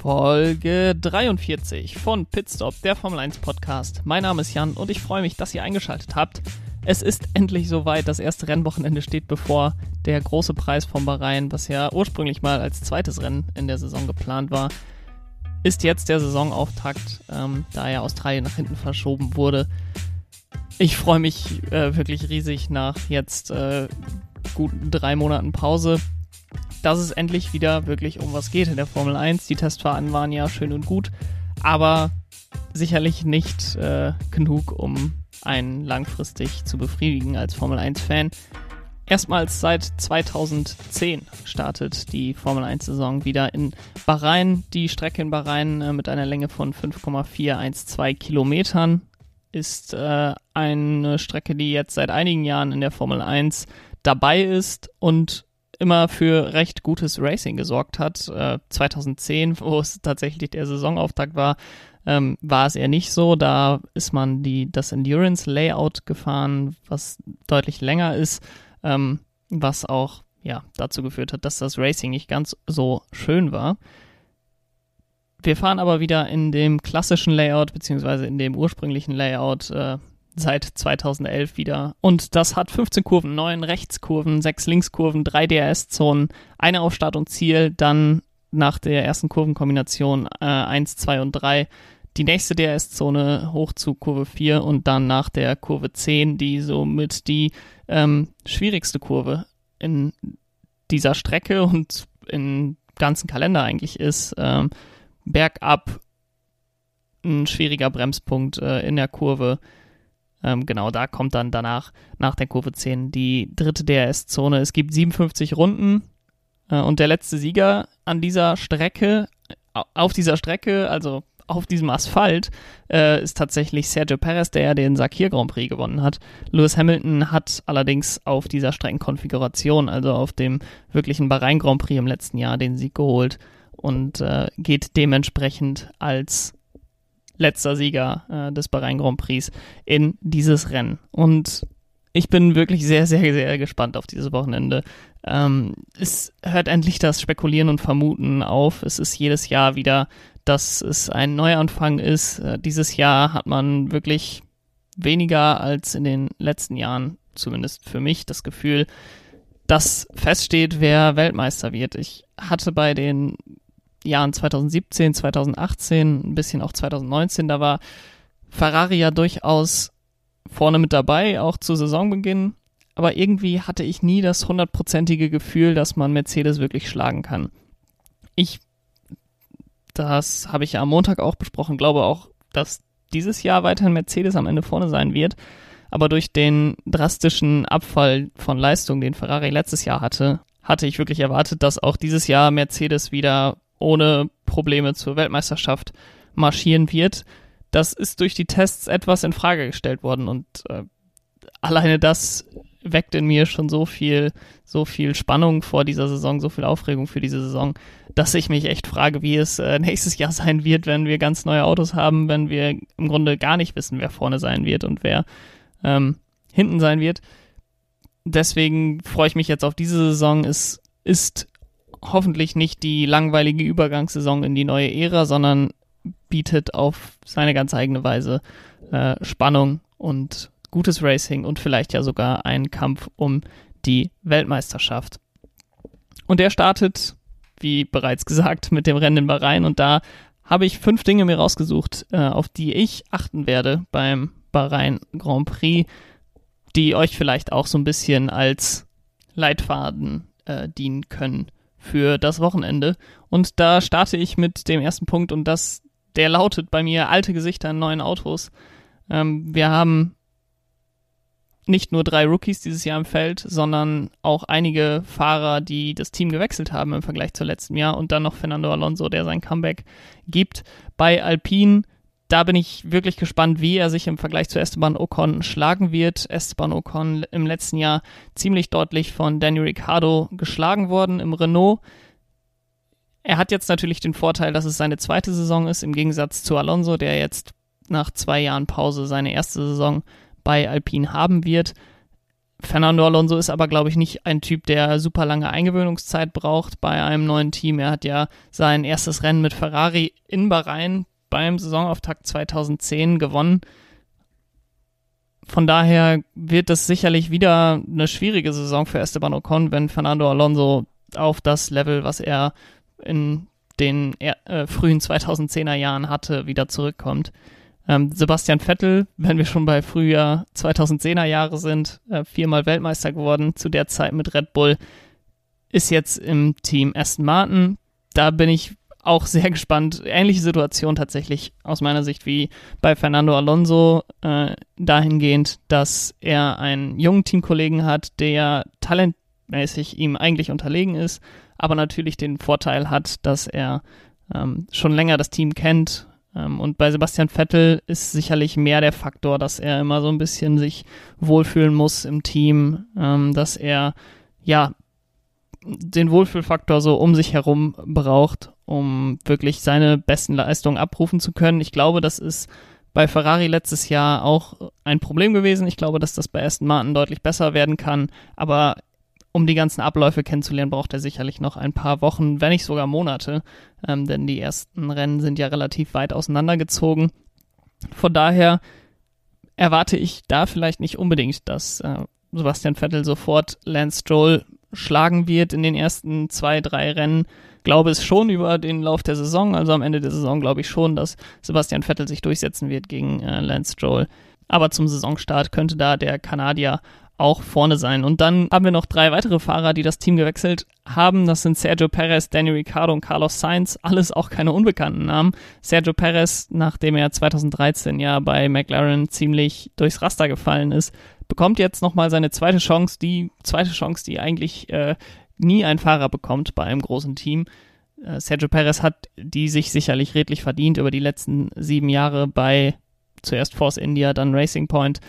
Folge 43 von Pitstop, der Formel 1 Podcast. Mein Name ist Jan und ich freue mich, dass ihr eingeschaltet habt. Es ist endlich soweit, das erste Rennwochenende steht bevor. Der große Preis von Bahrain, was ja ursprünglich mal als zweites Rennen in der Saison geplant war, ist jetzt der Saisonauftakt, ähm, da ja Australien nach hinten verschoben wurde. Ich freue mich äh, wirklich riesig nach jetzt äh, guten drei Monaten Pause dass es endlich wieder wirklich um was geht in der Formel 1. Die Testfahrten waren ja schön und gut, aber sicherlich nicht äh, genug, um einen langfristig zu befriedigen als Formel 1-Fan. Erstmals seit 2010 startet die Formel 1-Saison wieder in Bahrain. Die Strecke in Bahrain äh, mit einer Länge von 5,412 Kilometern ist äh, eine Strecke, die jetzt seit einigen Jahren in der Formel 1 dabei ist und immer für recht gutes Racing gesorgt hat. Äh, 2010, wo es tatsächlich der Saisonauftakt war, ähm, war es eher nicht so. Da ist man die, das Endurance Layout gefahren, was deutlich länger ist, ähm, was auch ja, dazu geführt hat, dass das Racing nicht ganz so schön war. Wir fahren aber wieder in dem klassischen Layout, beziehungsweise in dem ursprünglichen Layout, äh, seit 2011 wieder. Und das hat 15 Kurven, 9 Rechtskurven, 6 Linkskurven, 3 DRS-Zonen, eine auf und Ziel, dann nach der ersten Kurvenkombination äh, 1, 2 und 3 die nächste DRS-Zone hoch zu Kurve 4 und dann nach der Kurve 10, die somit die ähm, schwierigste Kurve in dieser Strecke und im ganzen Kalender eigentlich ist. Ähm, bergab ein schwieriger Bremspunkt äh, in der Kurve ähm, genau, da kommt dann danach, nach der Kurve 10, die dritte DRS-Zone. Es gibt 57 Runden äh, und der letzte Sieger an dieser Strecke, auf dieser Strecke, also auf diesem Asphalt, äh, ist tatsächlich Sergio Perez, der ja den Sakir Grand Prix gewonnen hat. Lewis Hamilton hat allerdings auf dieser Streckenkonfiguration, also auf dem wirklichen Bahrain Grand Prix im letzten Jahr, den Sieg geholt und äh, geht dementsprechend als letzter Sieger äh, des Bahrain Grand Prix in dieses Rennen. Und ich bin wirklich sehr, sehr, sehr gespannt auf dieses Wochenende. Ähm, es hört endlich das Spekulieren und Vermuten auf. Es ist jedes Jahr wieder, dass es ein Neuanfang ist. Äh, dieses Jahr hat man wirklich weniger als in den letzten Jahren, zumindest für mich, das Gefühl, dass feststeht, wer Weltmeister wird. Ich hatte bei den Jahren 2017, 2018, ein bisschen auch 2019, da war Ferrari ja durchaus vorne mit dabei, auch zu Saisonbeginn. Aber irgendwie hatte ich nie das hundertprozentige Gefühl, dass man Mercedes wirklich schlagen kann. Ich, das habe ich ja am Montag auch besprochen, glaube auch, dass dieses Jahr weiterhin Mercedes am Ende vorne sein wird. Aber durch den drastischen Abfall von Leistung, den Ferrari letztes Jahr hatte, hatte ich wirklich erwartet, dass auch dieses Jahr Mercedes wieder ohne Probleme zur Weltmeisterschaft marschieren wird. Das ist durch die Tests etwas in Frage gestellt worden und äh, alleine das weckt in mir schon so viel, so viel Spannung vor dieser Saison, so viel Aufregung für diese Saison, dass ich mich echt frage, wie es äh, nächstes Jahr sein wird, wenn wir ganz neue Autos haben, wenn wir im Grunde gar nicht wissen, wer vorne sein wird und wer ähm, hinten sein wird. Deswegen freue ich mich jetzt auf diese Saison. Es ist hoffentlich nicht die langweilige Übergangssaison in die neue Ära, sondern bietet auf seine ganz eigene Weise äh, Spannung und gutes Racing und vielleicht ja sogar einen Kampf um die Weltmeisterschaft. Und der startet, wie bereits gesagt, mit dem Rennen in Bahrain und da habe ich fünf Dinge mir rausgesucht, äh, auf die ich achten werde beim Bahrain Grand Prix, die euch vielleicht auch so ein bisschen als Leitfaden äh, dienen können für das Wochenende. Und da starte ich mit dem ersten Punkt und das, der lautet bei mir alte Gesichter in neuen Autos. Ähm, wir haben nicht nur drei Rookies dieses Jahr im Feld, sondern auch einige Fahrer, die das Team gewechselt haben im Vergleich zu letztem Jahr und dann noch Fernando Alonso, der sein Comeback gibt. Bei Alpine da bin ich wirklich gespannt, wie er sich im Vergleich zu Esteban Ocon schlagen wird. Esteban Ocon im letzten Jahr ziemlich deutlich von Daniel Ricciardo geschlagen worden im Renault. Er hat jetzt natürlich den Vorteil, dass es seine zweite Saison ist, im Gegensatz zu Alonso, der jetzt nach zwei Jahren Pause seine erste Saison bei Alpine haben wird. Fernando Alonso ist aber, glaube ich, nicht ein Typ, der super lange Eingewöhnungszeit braucht bei einem neuen Team. Er hat ja sein erstes Rennen mit Ferrari in Bahrain beim Saisonauftakt 2010 gewonnen. Von daher wird es sicherlich wieder eine schwierige Saison für Esteban Ocon, wenn Fernando Alonso auf das Level, was er in den äh, frühen 2010er Jahren hatte, wieder zurückkommt. Ähm, Sebastian Vettel, wenn wir schon bei Frühjahr 2010er Jahre sind, äh, viermal Weltmeister geworden, zu der Zeit mit Red Bull, ist jetzt im Team Aston Martin. Da bin ich auch sehr gespannt. Ähnliche Situation tatsächlich aus meiner Sicht wie bei Fernando Alonso, äh, dahingehend, dass er einen jungen Teamkollegen hat, der talentmäßig ihm eigentlich unterlegen ist, aber natürlich den Vorteil hat, dass er ähm, schon länger das Team kennt. Ähm, und bei Sebastian Vettel ist sicherlich mehr der Faktor, dass er immer so ein bisschen sich wohlfühlen muss im Team, ähm, dass er ja den Wohlfühlfaktor so um sich herum braucht, um wirklich seine besten Leistungen abrufen zu können. Ich glaube, das ist bei Ferrari letztes Jahr auch ein Problem gewesen. Ich glaube, dass das bei Aston Martin deutlich besser werden kann. Aber um die ganzen Abläufe kennenzulernen, braucht er sicherlich noch ein paar Wochen, wenn nicht sogar Monate. Ähm, denn die ersten Rennen sind ja relativ weit auseinandergezogen. Von daher erwarte ich da vielleicht nicht unbedingt, dass äh, Sebastian Vettel sofort Lance Stroll schlagen wird in den ersten zwei, drei Rennen. Glaube es schon über den Lauf der Saison. Also am Ende der Saison glaube ich schon, dass Sebastian Vettel sich durchsetzen wird gegen äh, Lance Stroll. Aber zum Saisonstart könnte da der Kanadier auch vorne sein. Und dann haben wir noch drei weitere Fahrer, die das Team gewechselt haben. Das sind Sergio Perez, Danny Ricciardo und Carlos Sainz. Alles auch keine unbekannten Namen. Sergio Perez, nachdem er 2013 ja bei McLaren ziemlich durchs Raster gefallen ist, bekommt jetzt nochmal seine zweite Chance, die zweite Chance, die eigentlich äh, nie ein Fahrer bekommt bei einem großen Team. Äh, Sergio Perez hat die sich sicherlich redlich verdient über die letzten sieben Jahre bei zuerst Force India, dann Racing Point.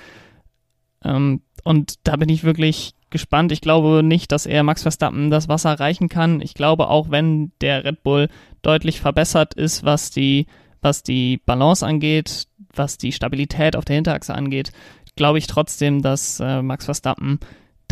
Ähm, und da bin ich wirklich gespannt. Ich glaube nicht, dass er Max Verstappen das Wasser reichen kann. Ich glaube auch, wenn der Red Bull deutlich verbessert ist, was die, was die Balance angeht, was die Stabilität auf der Hinterachse angeht, glaube ich trotzdem, dass äh, Max Verstappen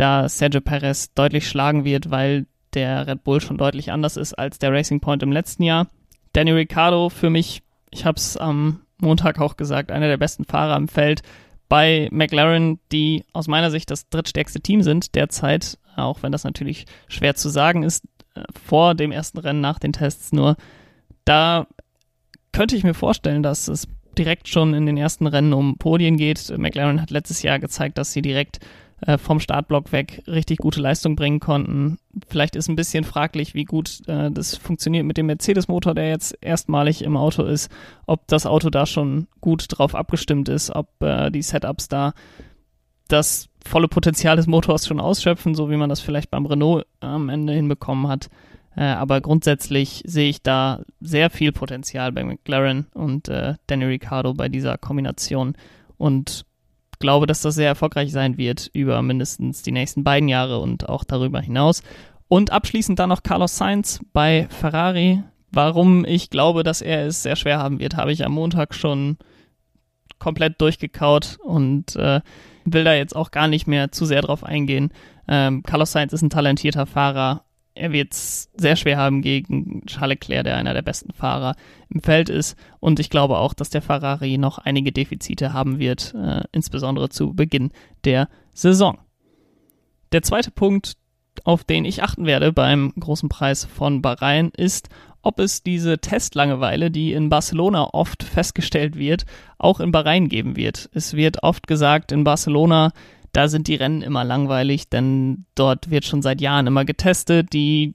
da Sergio Perez deutlich schlagen wird, weil der Red Bull schon deutlich anders ist als der Racing Point im letzten Jahr. Danny Ricciardo für mich, ich habe es am Montag auch gesagt, einer der besten Fahrer im Feld bei McLaren, die aus meiner Sicht das drittstärkste Team sind derzeit, auch wenn das natürlich schwer zu sagen ist vor dem ersten Rennen nach den Tests nur. Da könnte ich mir vorstellen, dass es direkt schon in den ersten Rennen um Podien geht. McLaren hat letztes Jahr gezeigt, dass sie direkt äh, vom Startblock weg richtig gute Leistung bringen konnten. Vielleicht ist ein bisschen fraglich, wie gut äh, das funktioniert mit dem Mercedes-Motor, der jetzt erstmalig im Auto ist, ob das Auto da schon gut drauf abgestimmt ist, ob äh, die Setups da das volle Potenzial des Motors schon ausschöpfen, so wie man das vielleicht beim Renault am Ende hinbekommen hat. Äh, aber grundsätzlich sehe ich da sehr viel Potenzial bei McLaren und äh, Danny Ricciardo bei dieser Kombination und glaube, dass das sehr erfolgreich sein wird über mindestens die nächsten beiden Jahre und auch darüber hinaus. Und abschließend dann noch Carlos Sainz bei Ferrari. Warum ich glaube, dass er es sehr schwer haben wird, habe ich am Montag schon komplett durchgekaut und äh, will da jetzt auch gar nicht mehr zu sehr drauf eingehen. Ähm, Carlos Sainz ist ein talentierter Fahrer, er wird es sehr schwer haben gegen Charles Leclerc, der einer der besten Fahrer im Feld ist. Und ich glaube auch, dass der Ferrari noch einige Defizite haben wird, äh, insbesondere zu Beginn der Saison. Der zweite Punkt, auf den ich achten werde beim großen Preis von Bahrain, ist, ob es diese Testlangeweile, die in Barcelona oft festgestellt wird, auch in Bahrain geben wird. Es wird oft gesagt, in Barcelona da sind die Rennen immer langweilig, denn dort wird schon seit Jahren immer getestet. Die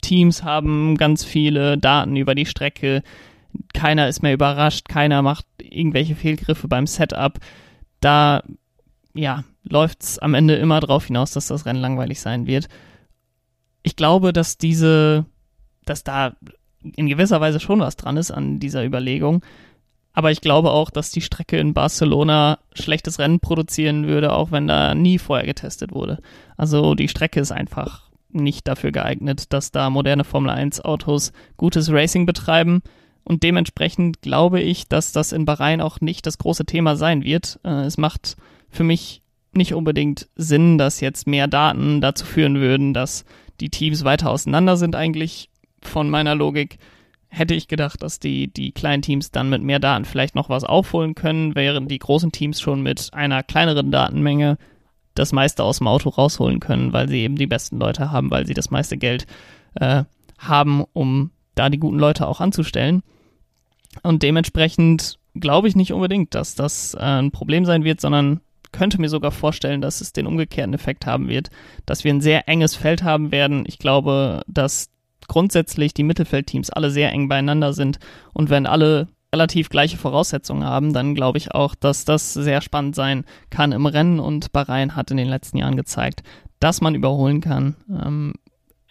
Teams haben ganz viele Daten über die Strecke. Keiner ist mehr überrascht, keiner macht irgendwelche Fehlgriffe beim Setup. Da, ja, läuft es am Ende immer darauf hinaus, dass das Rennen langweilig sein wird. Ich glaube, dass diese, dass da in gewisser Weise schon was dran ist an dieser Überlegung. Aber ich glaube auch, dass die Strecke in Barcelona schlechtes Rennen produzieren würde, auch wenn da nie vorher getestet wurde. Also die Strecke ist einfach nicht dafür geeignet, dass da moderne Formel 1 Autos gutes Racing betreiben. Und dementsprechend glaube ich, dass das in Bahrain auch nicht das große Thema sein wird. Äh, es macht für mich nicht unbedingt Sinn, dass jetzt mehr Daten dazu führen würden, dass die Teams weiter auseinander sind. Eigentlich von meiner Logik hätte ich gedacht, dass die, die kleinen Teams dann mit mehr Daten vielleicht noch was aufholen können, während die großen Teams schon mit einer kleineren Datenmenge das meiste aus dem Auto rausholen können, weil sie eben die besten Leute haben, weil sie das meiste Geld äh, haben, um da die guten Leute auch anzustellen. Und dementsprechend glaube ich nicht unbedingt, dass das äh, ein Problem sein wird, sondern könnte mir sogar vorstellen, dass es den umgekehrten Effekt haben wird, dass wir ein sehr enges Feld haben werden. Ich glaube, dass grundsätzlich die Mittelfeldteams alle sehr eng beieinander sind und wenn alle relativ gleiche Voraussetzungen haben, dann glaube ich auch, dass das sehr spannend sein kann im Rennen und Bahrain hat in den letzten Jahren gezeigt, dass man überholen kann. Ähm,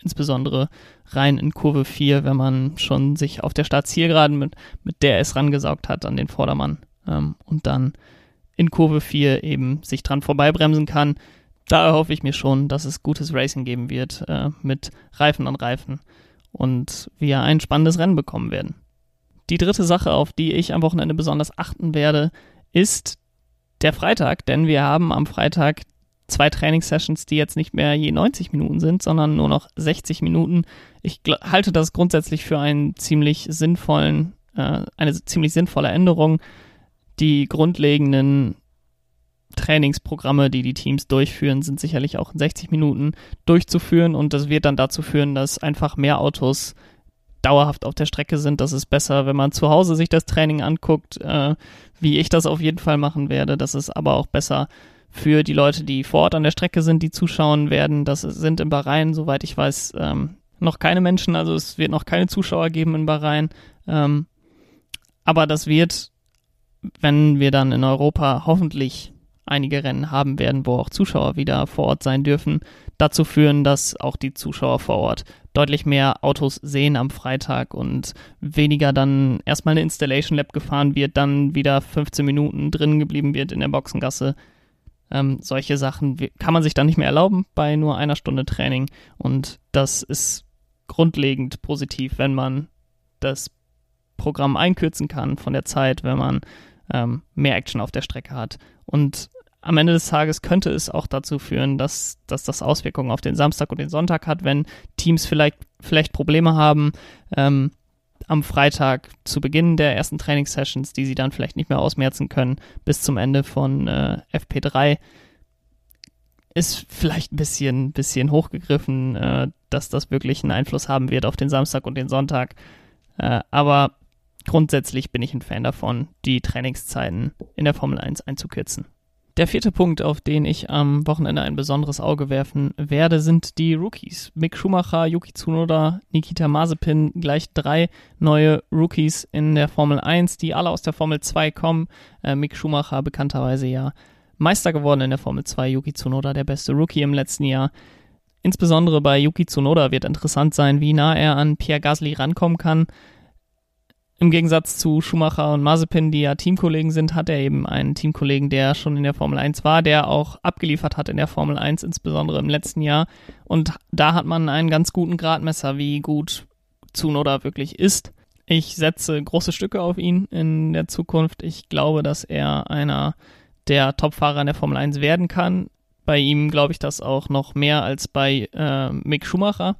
insbesondere rein in Kurve 4, wenn man schon sich auf der Startzielgeraden mit, mit der es rangesaugt hat an den Vordermann ähm, und dann in Kurve 4 eben sich dran vorbeibremsen kann. Da erhoffe ich mir schon, dass es gutes Racing geben wird äh, mit Reifen an Reifen und wir ein spannendes Rennen bekommen werden. Die dritte Sache, auf die ich am Wochenende besonders achten werde, ist der Freitag, denn wir haben am Freitag zwei Trainingssessions, die jetzt nicht mehr je 90 Minuten sind, sondern nur noch 60 Minuten. Ich halte das grundsätzlich für einen ziemlich sinnvollen, äh, eine ziemlich sinnvolle Änderung. Die grundlegenden Trainingsprogramme, die die Teams durchführen, sind sicherlich auch in 60 Minuten durchzuführen und das wird dann dazu führen, dass einfach mehr Autos dauerhaft auf der Strecke sind. Das ist besser, wenn man zu Hause sich das Training anguckt, äh, wie ich das auf jeden Fall machen werde. Das ist aber auch besser für die Leute, die vor Ort an der Strecke sind, die zuschauen werden. Das sind in Bahrain, soweit ich weiß, ähm, noch keine Menschen. Also es wird noch keine Zuschauer geben in Bahrain. Ähm, aber das wird, wenn wir dann in Europa hoffentlich einige Rennen haben werden, wo auch Zuschauer wieder vor Ort sein dürfen, dazu führen, dass auch die Zuschauer vor Ort deutlich mehr Autos sehen am Freitag und weniger dann erstmal eine Installation Lab gefahren wird, dann wieder 15 Minuten drin geblieben wird in der Boxengasse. Ähm, solche Sachen kann man sich dann nicht mehr erlauben bei nur einer Stunde Training und das ist grundlegend positiv, wenn man das Programm einkürzen kann von der Zeit, wenn man ähm, mehr Action auf der Strecke hat. Und am Ende des Tages könnte es auch dazu führen, dass, dass das Auswirkungen auf den Samstag und den Sonntag hat, wenn Teams vielleicht, vielleicht Probleme haben, ähm, am Freitag zu Beginn der ersten Trainingssessions, die sie dann vielleicht nicht mehr ausmerzen können, bis zum Ende von äh, FP3. Ist vielleicht ein bisschen, bisschen hochgegriffen, äh, dass das wirklich einen Einfluss haben wird auf den Samstag und den Sonntag. Äh, aber grundsätzlich bin ich ein Fan davon, die Trainingszeiten in der Formel 1 einzukürzen. Der vierte Punkt, auf den ich am Wochenende ein besonderes Auge werfen werde, sind die Rookies. Mick Schumacher, Yuki Tsunoda, Nikita Mazepin, gleich drei neue Rookies in der Formel 1, die alle aus der Formel 2 kommen. Äh, Mick Schumacher bekannterweise ja Meister geworden in der Formel 2, Yuki Tsunoda der beste Rookie im letzten Jahr. Insbesondere bei Yuki Tsunoda wird interessant sein, wie nah er an Pierre Gasly rankommen kann. Im Gegensatz zu Schumacher und Mazepin, die ja Teamkollegen sind, hat er eben einen Teamkollegen, der schon in der Formel 1 war, der auch abgeliefert hat in der Formel 1, insbesondere im letzten Jahr. Und da hat man einen ganz guten Gradmesser, wie gut Tsunoda wirklich ist. Ich setze große Stücke auf ihn in der Zukunft. Ich glaube, dass er einer der Topfahrer in der Formel 1 werden kann. Bei ihm glaube ich das auch noch mehr als bei äh, Mick Schumacher.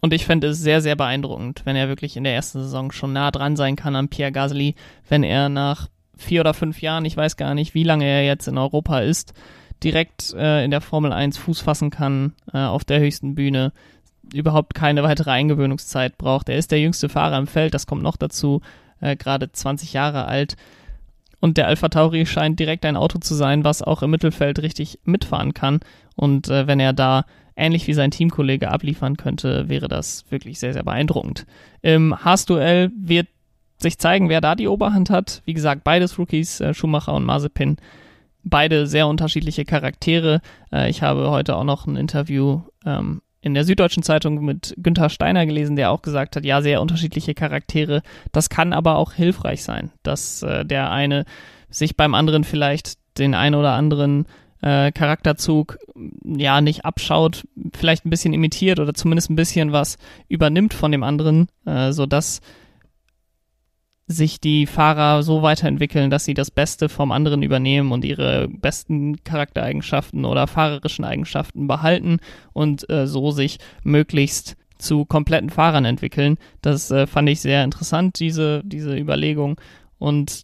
Und ich fände es sehr, sehr beeindruckend, wenn er wirklich in der ersten Saison schon nah dran sein kann an Pierre Gasly, wenn er nach vier oder fünf Jahren, ich weiß gar nicht, wie lange er jetzt in Europa ist, direkt äh, in der Formel 1 Fuß fassen kann, äh, auf der höchsten Bühne, überhaupt keine weitere Eingewöhnungszeit braucht. Er ist der jüngste Fahrer im Feld, das kommt noch dazu, äh, gerade 20 Jahre alt. Und der Alpha Tauri scheint direkt ein Auto zu sein, was auch im Mittelfeld richtig mitfahren kann. Und äh, wenn er da ähnlich wie sein Teamkollege abliefern könnte, wäre das wirklich sehr, sehr beeindruckend. Im Haas-Duell wird sich zeigen, wer da die Oberhand hat. Wie gesagt, beides Rookies, äh, Schumacher und Mazepin. Beide sehr unterschiedliche Charaktere. Äh, ich habe heute auch noch ein Interview ähm, in der Süddeutschen Zeitung mit Günther Steiner gelesen, der auch gesagt hat, ja, sehr unterschiedliche Charaktere. Das kann aber auch hilfreich sein, dass äh, der eine sich beim anderen vielleicht den einen oder anderen äh, Charakterzug ja nicht abschaut, vielleicht ein bisschen imitiert oder zumindest ein bisschen was übernimmt von dem anderen, äh, so dass sich die Fahrer so weiterentwickeln, dass sie das Beste vom anderen übernehmen und ihre besten Charaktereigenschaften oder fahrerischen Eigenschaften behalten und äh, so sich möglichst zu kompletten Fahrern entwickeln. Das äh, fand ich sehr interessant, diese, diese Überlegung. Und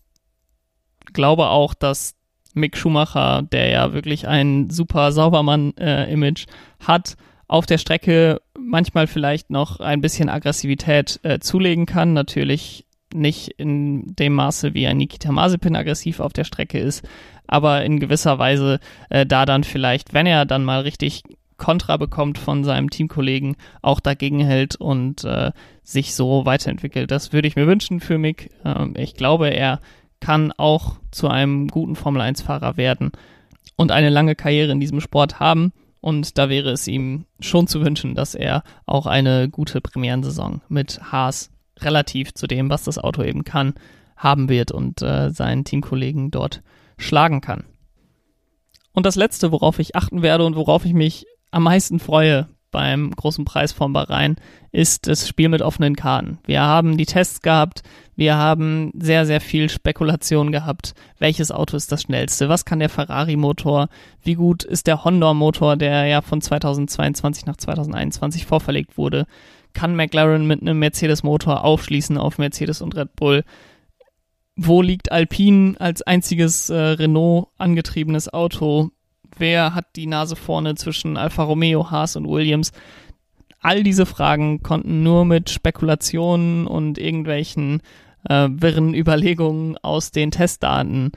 glaube auch, dass Mick Schumacher, der ja wirklich ein super Saubermann-Image äh, hat, auf der Strecke manchmal vielleicht noch ein bisschen Aggressivität äh, zulegen kann. Natürlich nicht in dem Maße, wie ein Nikita Mazepin aggressiv auf der Strecke ist, aber in gewisser Weise äh, da dann vielleicht, wenn er dann mal richtig Kontra bekommt von seinem Teamkollegen, auch dagegen hält und äh, sich so weiterentwickelt. Das würde ich mir wünschen für Mick. Ähm, ich glaube, er kann auch zu einem guten Formel-1-Fahrer werden und eine lange Karriere in diesem Sport haben. Und da wäre es ihm schon zu wünschen, dass er auch eine gute Premierensaison mit Haas relativ zu dem, was das Auto eben kann, haben wird und äh, seinen Teamkollegen dort schlagen kann. Und das Letzte, worauf ich achten werde und worauf ich mich am meisten freue beim großen Preis von Bahrain, ist das Spiel mit offenen Karten. Wir haben die Tests gehabt, wir haben sehr, sehr viel Spekulation gehabt. Welches Auto ist das schnellste? Was kann der Ferrari-Motor? Wie gut ist der Honda-Motor, der ja von 2022 nach 2021 vorverlegt wurde? kann McLaren mit einem Mercedes-Motor aufschließen auf Mercedes und Red Bull. Wo liegt Alpine als einziges äh, Renault angetriebenes Auto? Wer hat die Nase vorne zwischen Alfa Romeo, Haas und Williams? All diese Fragen konnten nur mit Spekulationen und irgendwelchen äh, wirren Überlegungen aus den Testdaten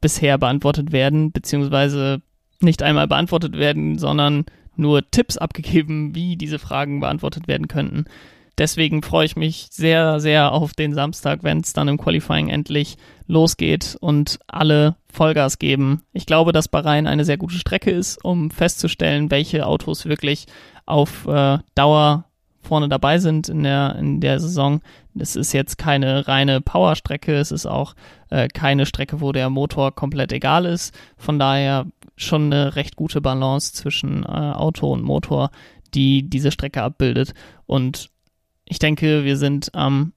bisher beantwortet werden, beziehungsweise nicht einmal beantwortet werden, sondern nur Tipps abgegeben, wie diese Fragen beantwortet werden könnten. Deswegen freue ich mich sehr, sehr auf den Samstag, wenn es dann im Qualifying endlich losgeht und alle Vollgas geben. Ich glaube, dass Bahrain eine sehr gute Strecke ist, um festzustellen, welche Autos wirklich auf äh, Dauer vorne dabei sind in der, in der Saison. Es ist jetzt keine reine Powerstrecke, es ist auch äh, keine Strecke, wo der Motor komplett egal ist. Von daher schon eine recht gute Balance zwischen äh, Auto und Motor, die diese Strecke abbildet. Und ich denke, wir sind am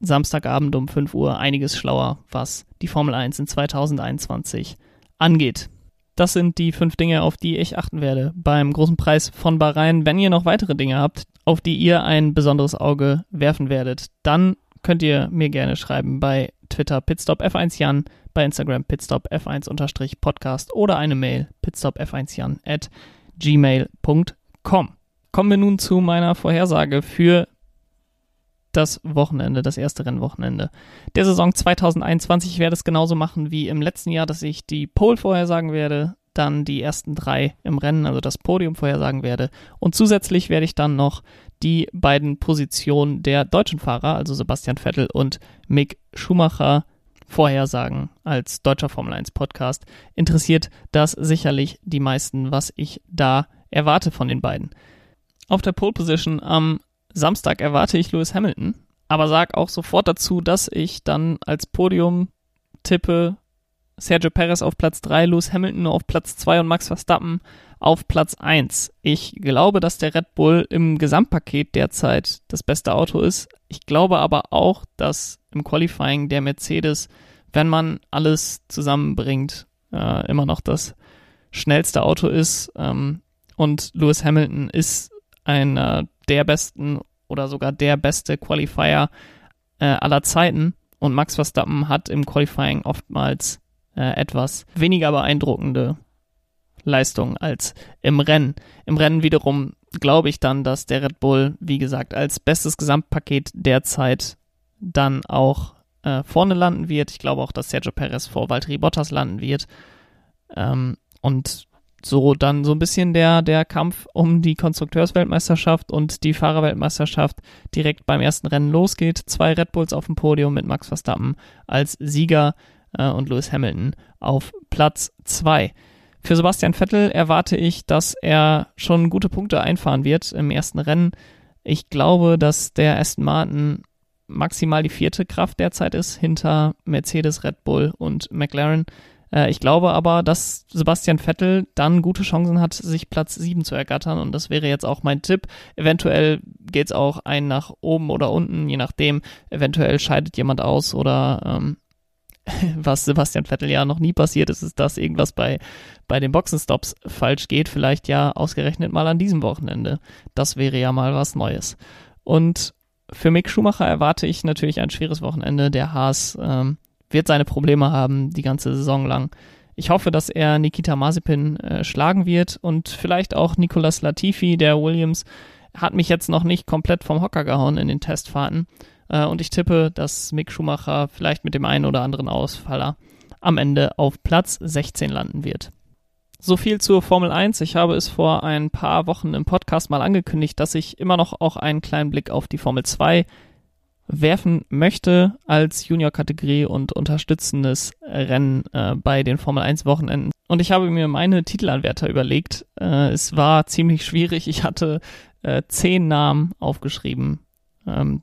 Samstagabend um 5 Uhr einiges schlauer, was die Formel 1 in 2021 angeht. Das sind die fünf Dinge, auf die ich achten werde beim großen Preis von Bahrain. Wenn ihr noch weitere Dinge habt, auf die ihr ein besonderes Auge werfen werdet, dann könnt ihr mir gerne schreiben bei Twitter pitstopf1jan, bei Instagram pitstopf1-podcast oder eine Mail pitstopf1jan at gmail.com. Kommen wir nun zu meiner Vorhersage für das Wochenende, das erste Rennwochenende der Saison 2021. Ich werde es genauso machen wie im letzten Jahr, dass ich die Pole vorhersagen werde, dann die ersten drei im Rennen, also das Podium vorhersagen werde. Und zusätzlich werde ich dann noch die beiden Positionen der deutschen Fahrer, also Sebastian Vettel und Mick Schumacher, vorhersagen als deutscher Formel 1 Podcast. Interessiert das sicherlich die meisten, was ich da erwarte von den beiden. Auf der Pole Position am Samstag erwarte ich Lewis Hamilton, aber sag auch sofort dazu, dass ich dann als Podium tippe Sergio Perez auf Platz 3, Lewis Hamilton auf Platz 2 und Max Verstappen auf Platz 1. Ich glaube, dass der Red Bull im Gesamtpaket derzeit das beste Auto ist. Ich glaube aber auch, dass im Qualifying der Mercedes, wenn man alles zusammenbringt, äh, immer noch das schnellste Auto ist. Ähm, und Lewis Hamilton ist einer der besten oder sogar der beste Qualifier äh, aller Zeiten. Und Max Verstappen hat im Qualifying oftmals äh, etwas weniger beeindruckende Leistung als im Rennen. Im Rennen wiederum glaube ich dann, dass der Red Bull, wie gesagt, als bestes Gesamtpaket derzeit dann auch äh, vorne landen wird. Ich glaube auch, dass Sergio Perez vor Valtteri Bottas landen wird. Ähm, und so dann so ein bisschen der, der Kampf um die Konstrukteursweltmeisterschaft und die Fahrerweltmeisterschaft direkt beim ersten Rennen losgeht. Zwei Red Bulls auf dem Podium mit Max Verstappen als Sieger äh, und Lewis Hamilton auf Platz 2. Für Sebastian Vettel erwarte ich, dass er schon gute Punkte einfahren wird im ersten Rennen. Ich glaube, dass der Aston Martin maximal die vierte Kraft derzeit ist, hinter Mercedes, Red Bull und McLaren. Äh, ich glaube aber, dass Sebastian Vettel dann gute Chancen hat, sich Platz 7 zu ergattern und das wäre jetzt auch mein Tipp. Eventuell geht es auch ein nach oben oder unten, je nachdem. Eventuell scheidet jemand aus oder ähm, was Sebastian Vettel ja noch nie passiert ist, ist, dass irgendwas bei, bei den Boxenstops falsch geht. Vielleicht ja ausgerechnet mal an diesem Wochenende. Das wäre ja mal was Neues. Und für Mick Schumacher erwarte ich natürlich ein schweres Wochenende. Der Haas ähm, wird seine Probleme haben die ganze Saison lang. Ich hoffe, dass er Nikita Mazepin äh, schlagen wird und vielleicht auch Nicolas Latifi, der Williams, hat mich jetzt noch nicht komplett vom Hocker gehauen in den Testfahrten. Äh, und ich tippe, dass Mick Schumacher vielleicht mit dem einen oder anderen Ausfaller am Ende auf Platz 16 landen wird. So viel zur Formel 1. Ich habe es vor ein paar Wochen im Podcast mal angekündigt, dass ich immer noch auch einen kleinen Blick auf die Formel 2 werfen möchte als Junior-Kategorie und unterstützendes Rennen äh, bei den Formel 1 Wochenenden. Und ich habe mir meine Titelanwärter überlegt. Äh, es war ziemlich schwierig. Ich hatte äh, zehn Namen aufgeschrieben, ähm,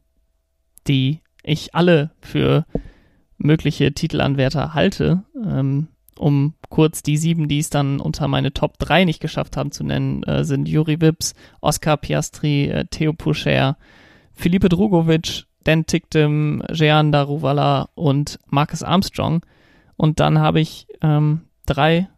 die ich alle für mögliche Titelanwärter halte. Ähm, um kurz die sieben, die es dann unter meine Top 3 nicht geschafft haben zu nennen, äh, sind Juri Wips, Oscar Piastri, äh, Theo Puscher, Felipe Drugovic, Dan Ticktem, Jean Daruvala und Marcus Armstrong. Und dann habe ich ähm, drei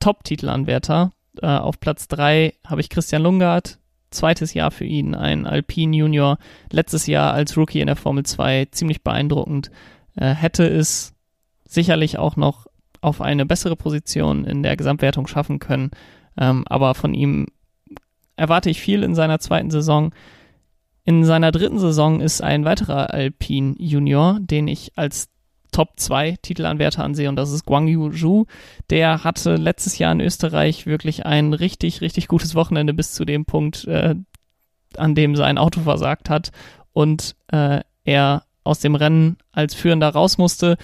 Top-Titelanwärter. Äh, auf Platz 3 habe ich Christian Lungard, zweites Jahr für ihn, ein Alpine Junior, letztes Jahr als Rookie in der Formel 2, ziemlich beeindruckend. Äh, hätte es sicherlich auch noch auf eine bessere Position in der Gesamtwertung schaffen können. Ähm, aber von ihm erwarte ich viel in seiner zweiten Saison. In seiner dritten Saison ist ein weiterer Alpine Junior, den ich als Top 2 Titelanwärter ansehe und das ist Guang Yu Zhu. Der hatte letztes Jahr in Österreich wirklich ein richtig, richtig gutes Wochenende bis zu dem Punkt, äh, an dem sein Auto versagt hat und äh, er aus dem Rennen als Führender raus musste.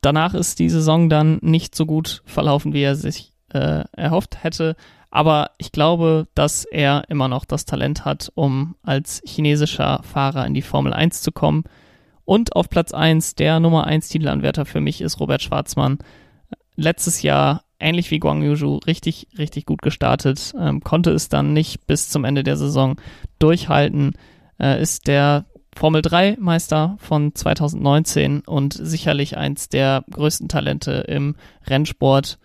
Danach ist die Saison dann nicht so gut verlaufen, wie er sich äh, erhofft hätte. Aber ich glaube, dass er immer noch das Talent hat, um als chinesischer Fahrer in die Formel 1 zu kommen. Und auf Platz 1 der Nummer 1 Titelanwärter für mich ist Robert Schwarzmann. Letztes Jahr, ähnlich wie Guang Yuzhu, richtig, richtig gut gestartet, ähm, konnte es dann nicht bis zum Ende der Saison durchhalten, äh, ist der Formel 3 Meister von 2019 und sicherlich eins der größten Talente im Rennsport.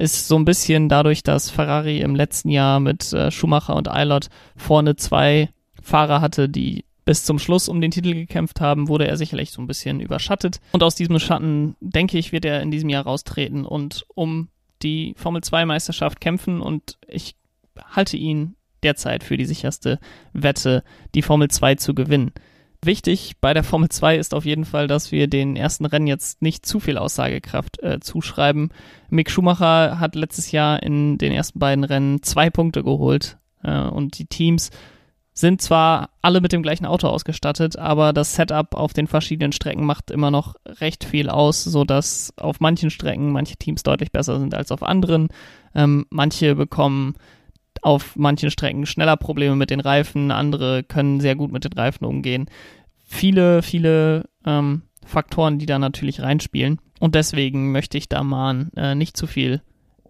Ist so ein bisschen dadurch, dass Ferrari im letzten Jahr mit äh, Schumacher und Eilert vorne zwei Fahrer hatte, die bis zum Schluss um den Titel gekämpft haben, wurde er sicherlich so ein bisschen überschattet. Und aus diesem Schatten, denke ich, wird er in diesem Jahr raustreten und um die Formel 2 Meisterschaft kämpfen und ich halte ihn derzeit für die sicherste Wette, die Formel 2 zu gewinnen. Wichtig bei der Formel 2 ist auf jeden Fall, dass wir den ersten Rennen jetzt nicht zu viel Aussagekraft äh, zuschreiben. Mick Schumacher hat letztes Jahr in den ersten beiden Rennen zwei Punkte geholt äh, und die Teams sind zwar alle mit dem gleichen Auto ausgestattet, aber das Setup auf den verschiedenen Strecken macht immer noch recht viel aus, so dass auf manchen Strecken manche Teams deutlich besser sind als auf anderen. Ähm, manche bekommen auf manchen Strecken schneller Probleme mit den Reifen, andere können sehr gut mit den Reifen umgehen. Viele, viele ähm, Faktoren, die da natürlich reinspielen. Und deswegen möchte ich da mahnen, äh, nicht zu viel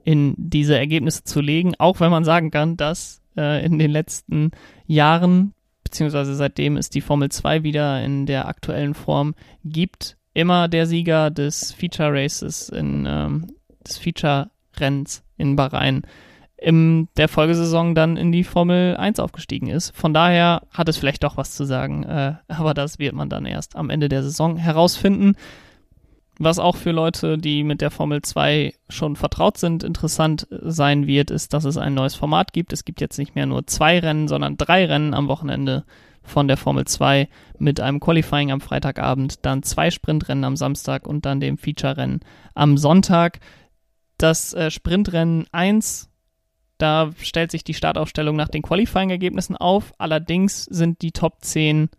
in diese Ergebnisse zu legen, auch wenn man sagen kann, dass äh, in den letzten Jahren, beziehungsweise seitdem es die Formel 2 wieder in der aktuellen Form gibt, immer der Sieger des Feature Races in ähm, des Feature Renns in Bahrain in der Folgesaison dann in die Formel 1 aufgestiegen ist. Von daher hat es vielleicht doch was zu sagen, äh, aber das wird man dann erst am Ende der Saison herausfinden. Was auch für Leute, die mit der Formel 2 schon vertraut sind, interessant sein wird, ist, dass es ein neues Format gibt. Es gibt jetzt nicht mehr nur zwei Rennen, sondern drei Rennen am Wochenende von der Formel 2 mit einem Qualifying am Freitagabend, dann zwei Sprintrennen am Samstag und dann dem Feature-Rennen am Sonntag. Das äh, Sprintrennen 1 da stellt sich die Startaufstellung nach den Qualifying-Ergebnissen auf. Allerdings sind die Top 10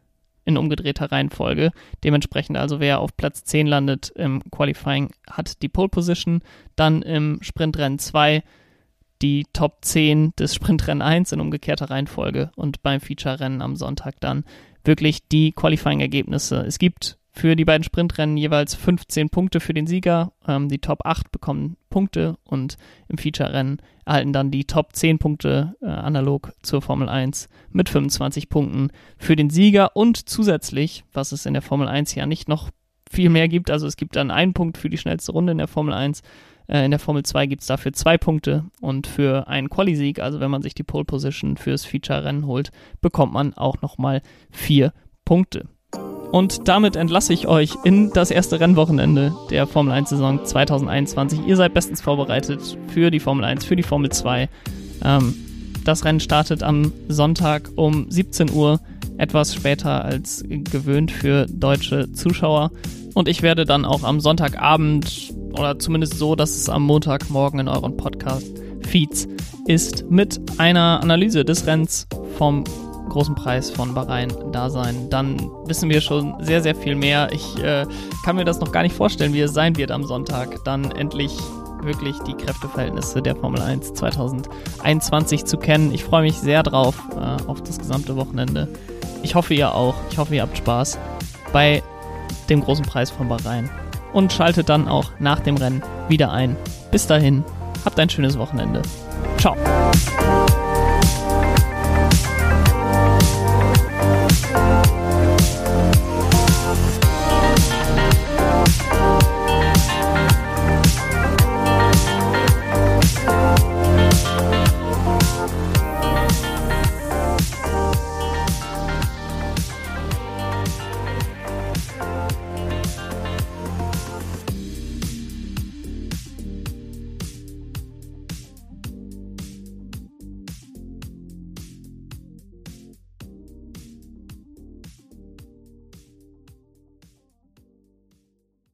in umgedrehter Reihenfolge. Dementsprechend also wer auf Platz 10 landet im Qualifying hat die Pole Position. Dann im Sprintrennen 2 die Top 10 des Sprintrennen 1 in umgekehrter Reihenfolge und beim Feature-Rennen am Sonntag dann wirklich die Qualifying-Ergebnisse. Es gibt für die beiden Sprintrennen jeweils 15 Punkte für den Sieger. Ähm, die Top 8 bekommen Punkte und im Feature-Rennen erhalten dann die Top 10 Punkte äh, analog zur Formel 1 mit 25 Punkten für den Sieger und zusätzlich, was es in der Formel 1 ja nicht noch viel mehr gibt, also es gibt dann einen Punkt für die schnellste Runde in der Formel 1. Äh, in der Formel 2 gibt es dafür zwei Punkte und für einen Quali-Sieg, also wenn man sich die Pole Position fürs Feature-Rennen holt, bekommt man auch nochmal vier Punkte. Und damit entlasse ich euch in das erste Rennwochenende der Formel 1 Saison 2021. Ihr seid bestens vorbereitet für die Formel 1, für die Formel 2. Ähm, das Rennen startet am Sonntag um 17 Uhr, etwas später als gewöhnt für deutsche Zuschauer. Und ich werde dann auch am Sonntagabend oder zumindest so, dass es am Montagmorgen in euren Podcast-Feeds ist, mit einer Analyse des Rennens vom großen Preis von Bahrain da sein, dann wissen wir schon sehr, sehr viel mehr. Ich äh, kann mir das noch gar nicht vorstellen, wie es sein wird am Sonntag, dann endlich wirklich die Kräfteverhältnisse der Formel 1 2021 zu kennen. Ich freue mich sehr drauf äh, auf das gesamte Wochenende. Ich hoffe, ihr auch. Ich hoffe, ihr habt Spaß bei dem großen Preis von Bahrain. Und schaltet dann auch nach dem Rennen wieder ein. Bis dahin, habt ein schönes Wochenende. Ciao.